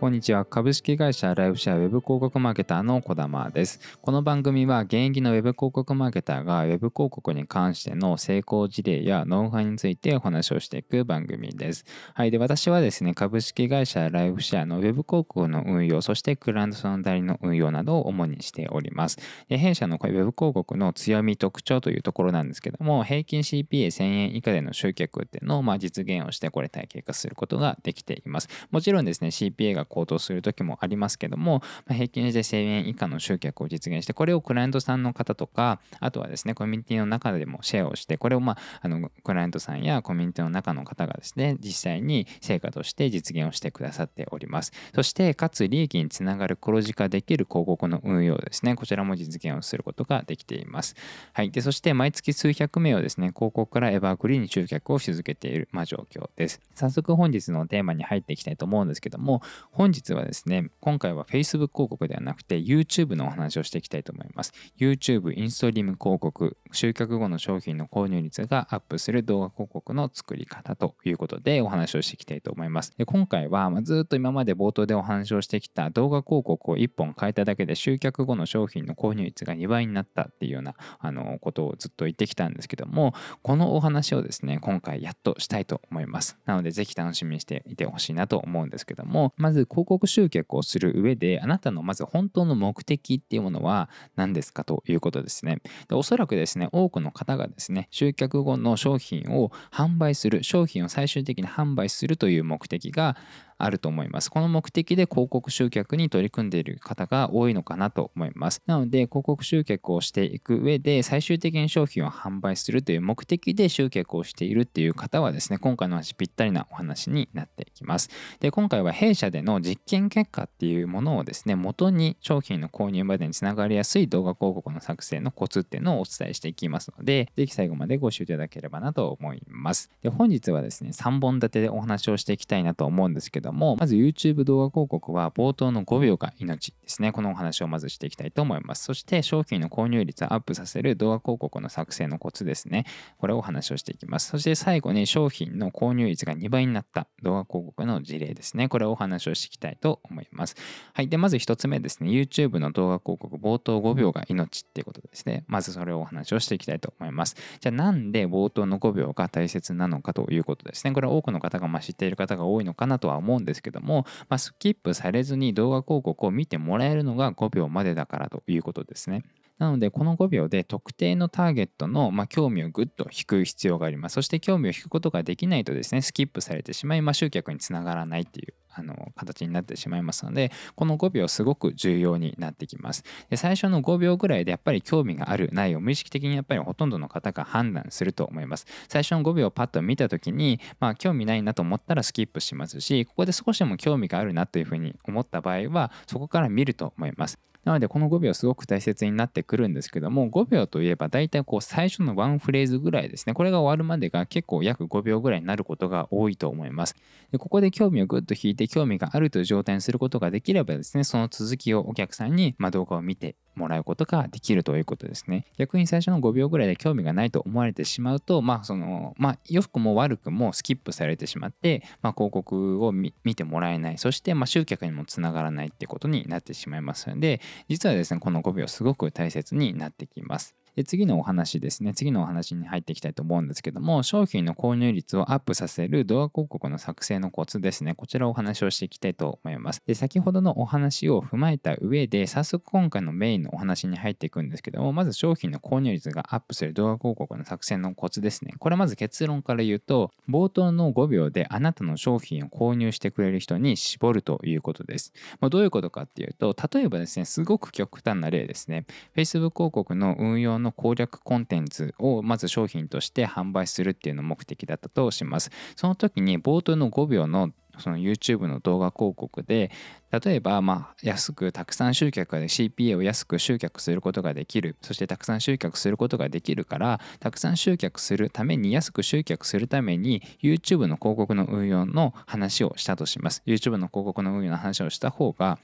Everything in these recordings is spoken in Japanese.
こんにちは。株式会社ライフシェアウェブ広告マーケターの小玉です。この番組は現役のウェブ広告マーケターがウェブ広告に関しての成功事例やノウハウについてお話をしていく番組です。はい。で私はですね株式会社ライフシェアのウェブ広告の運用そしてクラントさんの代理の運用などを主にしております。で弊社のウェブ広告の強み特徴というところなんですけども平均 CPA1000 円以下での集客っていうのをまあ実現をしてこれ体系化することができています。もちろんですね CPA が高騰する時もありますけども、まあ、平均で1000円以下の集客を実現してこれをクライアントさんの方とかあとはですねコミュニティの中でもシェアをしてこれをまああのクライアントさんやコミュニティの中の方がですね実際に成果として実現をしてくださっております。そしてかつ利益につながる黒字化できる広告の運用ですね。こちらも実現をすることができています。はい。でそして毎月数百名をですね広告からエバーグリーンに集客をし続けている、まあ、状況です。早速本日のテーマに入っていきたいと思うんですけども本日はですね今回は Facebook 広告ではなくて YouTube のお話をしていきたいと思います。YouTube インストリーム広告集客後の商品の購入率がアップする動画広告の作り方ということでお話をしていきたいと思います。で今回はずっと今まで冒頭でお話をしてきた動画広告を1本変えただけで集客後の商品の購入率が2倍になったっていうようなあのことをずっと言ってきたんですけどもこのお話をですね今回やっとしたいと思います。なのでぜひ楽しみにしていてほしいなと思うんですけどもまず広告集客をする上であなたのまず本当の目的っていうものは何ですかということですね。でおそらくですね多くの方がですね集客後の商品を販売する商品を最終的に販売するという目的があると思います。この目的で広告集客に取り組んでいる方が多いのかなと思います。なので広告集客をしていく上で最終的に商品を販売するという目的で集客をしているっていう方はですね、今回の話ぴったりなお話になっていきます。で、今回は弊社での実験結果っていうものをですね、元に商品の購入までにつながりやすい動画広告の作成のコツっていうのをお伝えしていきますので、ぜひ最後までご視聴いただければなと思います。で、本日はですね、3本立てでお話をしていきたいなと思うんですけどども、まず YouTube 動画広告は冒頭の5秒が命ですね。このお話をまずしていきたいと思います。そして商品の購入率をアップさせる動画広告の作成のコツですね。これをお話をしていきます。そして最後に商品の購入率が2倍になった動画広告の事例ですね。これをお話をしていきたいと思います。はい。で、まず1つ目ですね。YouTube の動画広告冒頭5秒が命っていうことですね。まずそれをお話をしていきたいと思います。じゃあなんで冒頭の5秒が大切なのかということですね。これは多くの方がま知っている方が多いのかなとは思うんんですけども、まあ、スキップされずに動画広告を見てもらえるのが5秒までだからということですね。なので、この5秒で特定のターゲットの、ま興味をぐっと引く必要があります。そして興味を引くことができないとですね、スキップされてしまい、まあ、集客につながらないっていうあの形になってしまいますのでこの5秒すごく重要になってきます。で最初の5秒ぐらいでやっぱり興味があるないを無意識的にやっぱりほとんどの方が判断すると思います。最初の5秒パッと見た時にまあ興味ないなと思ったらスキップしますしここで少しでも興味があるなというふうに思った場合はそこから見ると思います。なのでこの5秒すごく大切になってくるんですけども5秒といえば大体こう最初のワンフレーズぐらいですね。これが終わるまでが結構約5秒ぐらいになることが多いと思います。でここで興味をぐっと引いて興味があるという状態にすることができればですねその続きをお客さんに、ま動画を見てもらうことができるということですね。逆に最初の5秒ぐらいで興味がないと思われてしまうと、まあその、まあ良くも悪くもスキップされてしまって、まあ広告を見てもらえない、そしてまあ集客にもつながらないってことになってしまいますので、実はですね、この5秒すごく大切になってきます。で次のお話ですね。次のお話に入っていきたいと思うんですけども商品の購入率をアップさせる動画広告の作成のコツですね。こちらをお話をしていきたいと思います。で先ほどのお話を踏まえた上で早速今回のメインのお話に入っていくんですけどもまず商品の購入率がアップする動画広告の作成のコツですね。これまず結論から言うと冒頭の5秒であなたの商品を購入してくれる人に絞るということです、まあ、どういうことかっていうと例えばですねすごく極端な例ですね。Facebook 広告の運用の攻略コンテンツをまず商品として販売するっていうの目的だったとします。その時に冒頭の5秒のその YouTube の動画広告で例えばま安くたくさん集客で CPA を安く集客することができるそしてたくさん集客することができるからたくさん集客するために安く集客するために YouTube の広告の運用の話をしたとします YouTube の広告の運用の話をした方が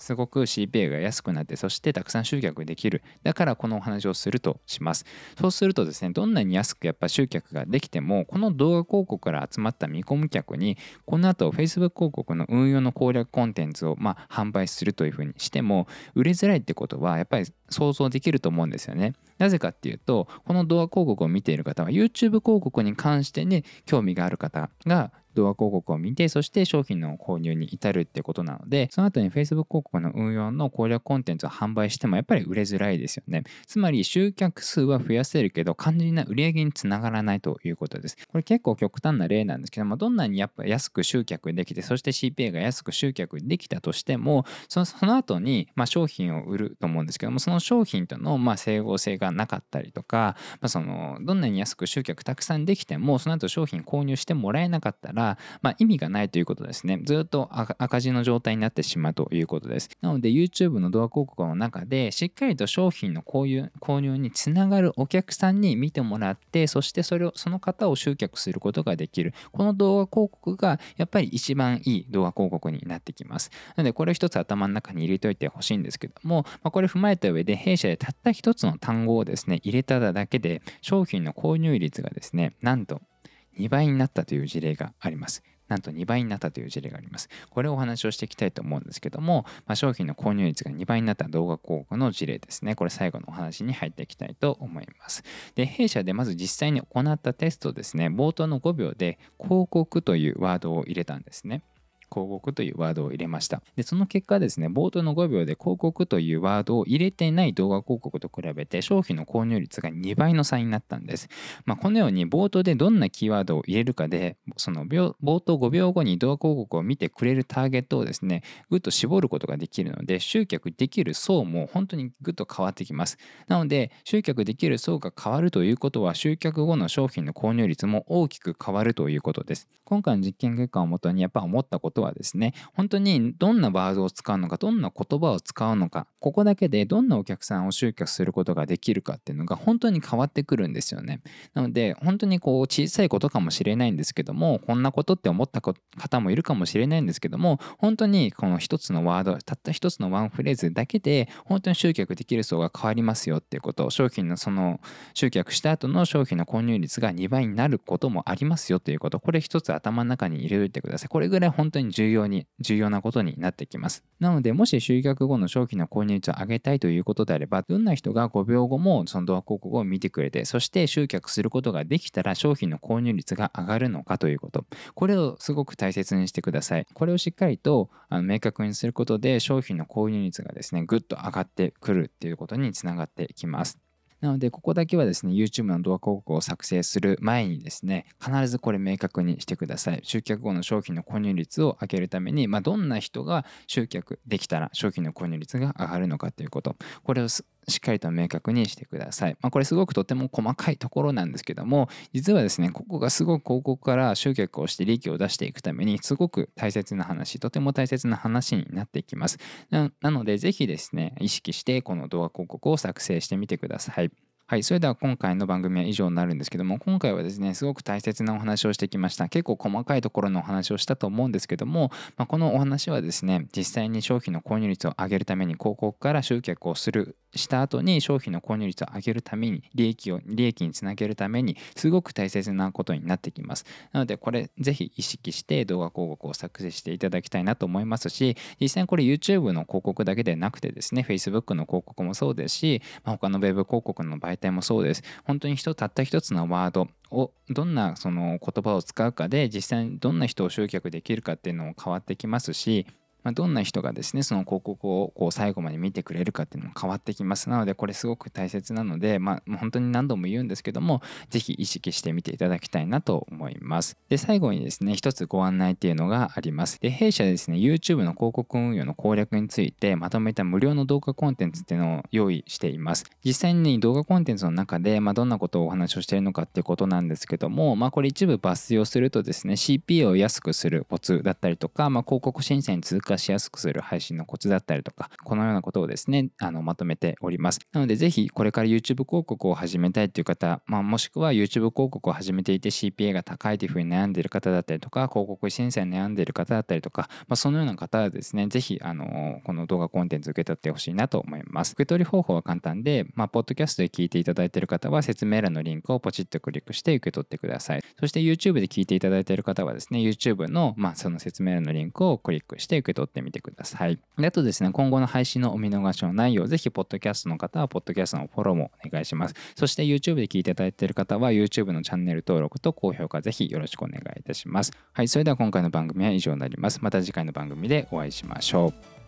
すごく CPA が安くなってそしてたくさん集客できる。だからこのお話をするとします。そうするとですねどんなに安くやっぱ集客ができてもこの動画広告から集まった見込み客にこの後 Facebook 広告の運用の攻略コンテンツをまあ販売するというふうにしても売れづらいってことはやっぱり想像できると思うんですよね。なぜかっていうとこの動画広告を見ている方は YouTube 広告に関してね興味がある方が動画広告を見てそして商品の購入に至るってことなのでその後に Facebook 広告の運用の攻略コンテンツを販売してもやっぱり売れづらいですよね。つまり集客数は増やせるけど肝心な売り上げにつながらないということです。これ結構極端な例なんですけどもどんなにやっぱ安く集客できてそして CPA が安く集客できたとしてもそのその後にま商品を売ると思うんですけどもその商品とのま整合性がなかったりとか、まあ、そのどんなに安く集客たくさんできてもその後商品購入してもらえなかったら、まあ、意味がないということですね。ずっと赤字の状態になってしまうということです。なので YouTube の動画広告の中でしっかりと商品の購入購入につながるお客さんに見てもらってそしてそれをその方を集客することができるこの動画広告がやっぱり一番いい動画広告になってきます。なのでこれを一つ頭の中に入れといてほしいんですけども、まあ、これ踏まえた上で弊社でたった一つの単語をですね入れただけで商品の購入率がですねなんと2倍になったという事例があります。なんと2倍になったという事例があります。これをお話をしていきたいと思うんですけども、まあ、商品の購入率が2倍になった動画広告の事例ですね。これ最後のお話に入っていきたいと思います。で、弊社でまず実際に行ったテストですね、冒頭の5秒で広告というワードを入れたんですね。広告というワードを入れました。で、その結果ですね、冒頭の5秒で広告というワードを入れていない動画広告と比べて商品の購入率が2倍の差になったんです。まあ、このように冒頭でどんなキーワードを入れるかで、その冒頭5秒後に動画広告を見てくれるターゲットをですね、ぐっと絞ることができるので、集客できる層も本当にぐっと変わってきます。なので、集客できる層が変わるということは、集客後の商品の購入率も大きく変わるということです。今回の実験結果をもとにやっぱ思ったことはですね本当にどんなワードを使うのかどんな言葉を使うのかここだけでどんなお客さんを集客することができるかっていうのが本当に変わってくるんですよね。なので本当にこう小さいことかもしれないんですけどもこんなことって思った方もいるかもしれないんですけども本当にこの一つのワードたった一つのワンフレーズだけで本当に集客できる層が変わりますよっていうこと商品のその集客した後の商品の購入率が2倍になることもありますよということこれ一つ頭の中に入れおいてください。これぐらい本当に重要に重要なことになってきます。なのでもし集客後の商品の購入率を上げたいということであればどんな人が5秒後もその動画広告を見てくれてそして集客することができたら商品の購入率が上がるのかということ。これをすごく大切にしてください。これをしっかりとあの明確にすることで商品の購入率がですねぐっと上がってくるっていうことにつながってきます。なので、ここだけはですね、YouTube の動画広告を作成する前にですね、必ずこれ明確にしてください。集客後の商品の購入率を上げるために、まあ、どんな人が集客できたら商品の購入率が上がるのかということ。これをしっかりと明確にしてください。まあ、これすごくとても細かいところなんですけども、実はですね、ここがすごく広告から集客をして利益を出していくために、すごく大切な話、とても大切な話になっていきます。なので、ぜひですね、意識してこの動画広告を作成してみてください。はい、それでは今回の番組は以上になるんですけども、今回はですね、すごく大切なお話をしてきました。結構細かいところのお話をしたと思うんですけども、まあ、このお話はですね、実際に商品の購入率を上げるために広告から集客をするした後に商品の購入率を上げるために利益を利益につなげるためにすごく大切なことになってきますなのでこれぜひ意識して動画広告を作成していただきたいなと思いますし実際にこれ YouTube の広告だけでなくてですね Facebook の広告もそうですし、まあ、他の Web 広告の媒体もそうです。本当に人たった一つのワードをどんなその言葉を使うかで実際にどんな人を集客できるかっていうのも変わってきますしまあ、どんな人がですねその広告をこう最後まで見てくれるかっていうのも変わってきます。なのでこれすごく大切なので、まあ、本当に何度も言うんですけども是非意識してみていただきたいなと思います。で最後にですね一つご案内っていうのがあります。で弊社ですね YouTube の広告運用の攻略についてまとめた無料の動画コンテンツっていうのを用意しています。実際に動画コンテンツの中で、まあ、どんなことをお話をしているのかっていうことなんですけども、まあ、これ一部抜粋をするとですね CPA を安くするコツだったりとか、まあ、広告申請に続く化しやすくする配信のコツだったりとかこのようなことをですねあのまとめております。なのでぜひこれから YouTube 広告を始めたいという方、まあ、もしくは YouTube 広告を始めていて CPA が高いというふうに悩んでいる方だったりとか広告審査に悩んでいる方だったりとか、まあ、そのような方はですねぜひあのこの動画コンテンツ受け取ってほしいなと思います。受け取り方法は簡単で、まあ、ポッドキャストで聞いていただいている方は説明欄のリンクをポチッとクリックして受け取ってください。そして YouTube で聞いていただいている方はですね YouTube の、まあ、その説明欄のリンクをクリックして受け取ってください。取ってみてください。であとですね今後の配信のお見逃しのないようぜひポッドキャストの方はポッドキャストのフォローもお願いします。そして YouTube で聞いていただいている方は YouTube のチャンネル登録と高評価ぜひよろしくお願いいたします。はいそれでは今回の番組は以上になります。また次回の番組でお会いしましょう。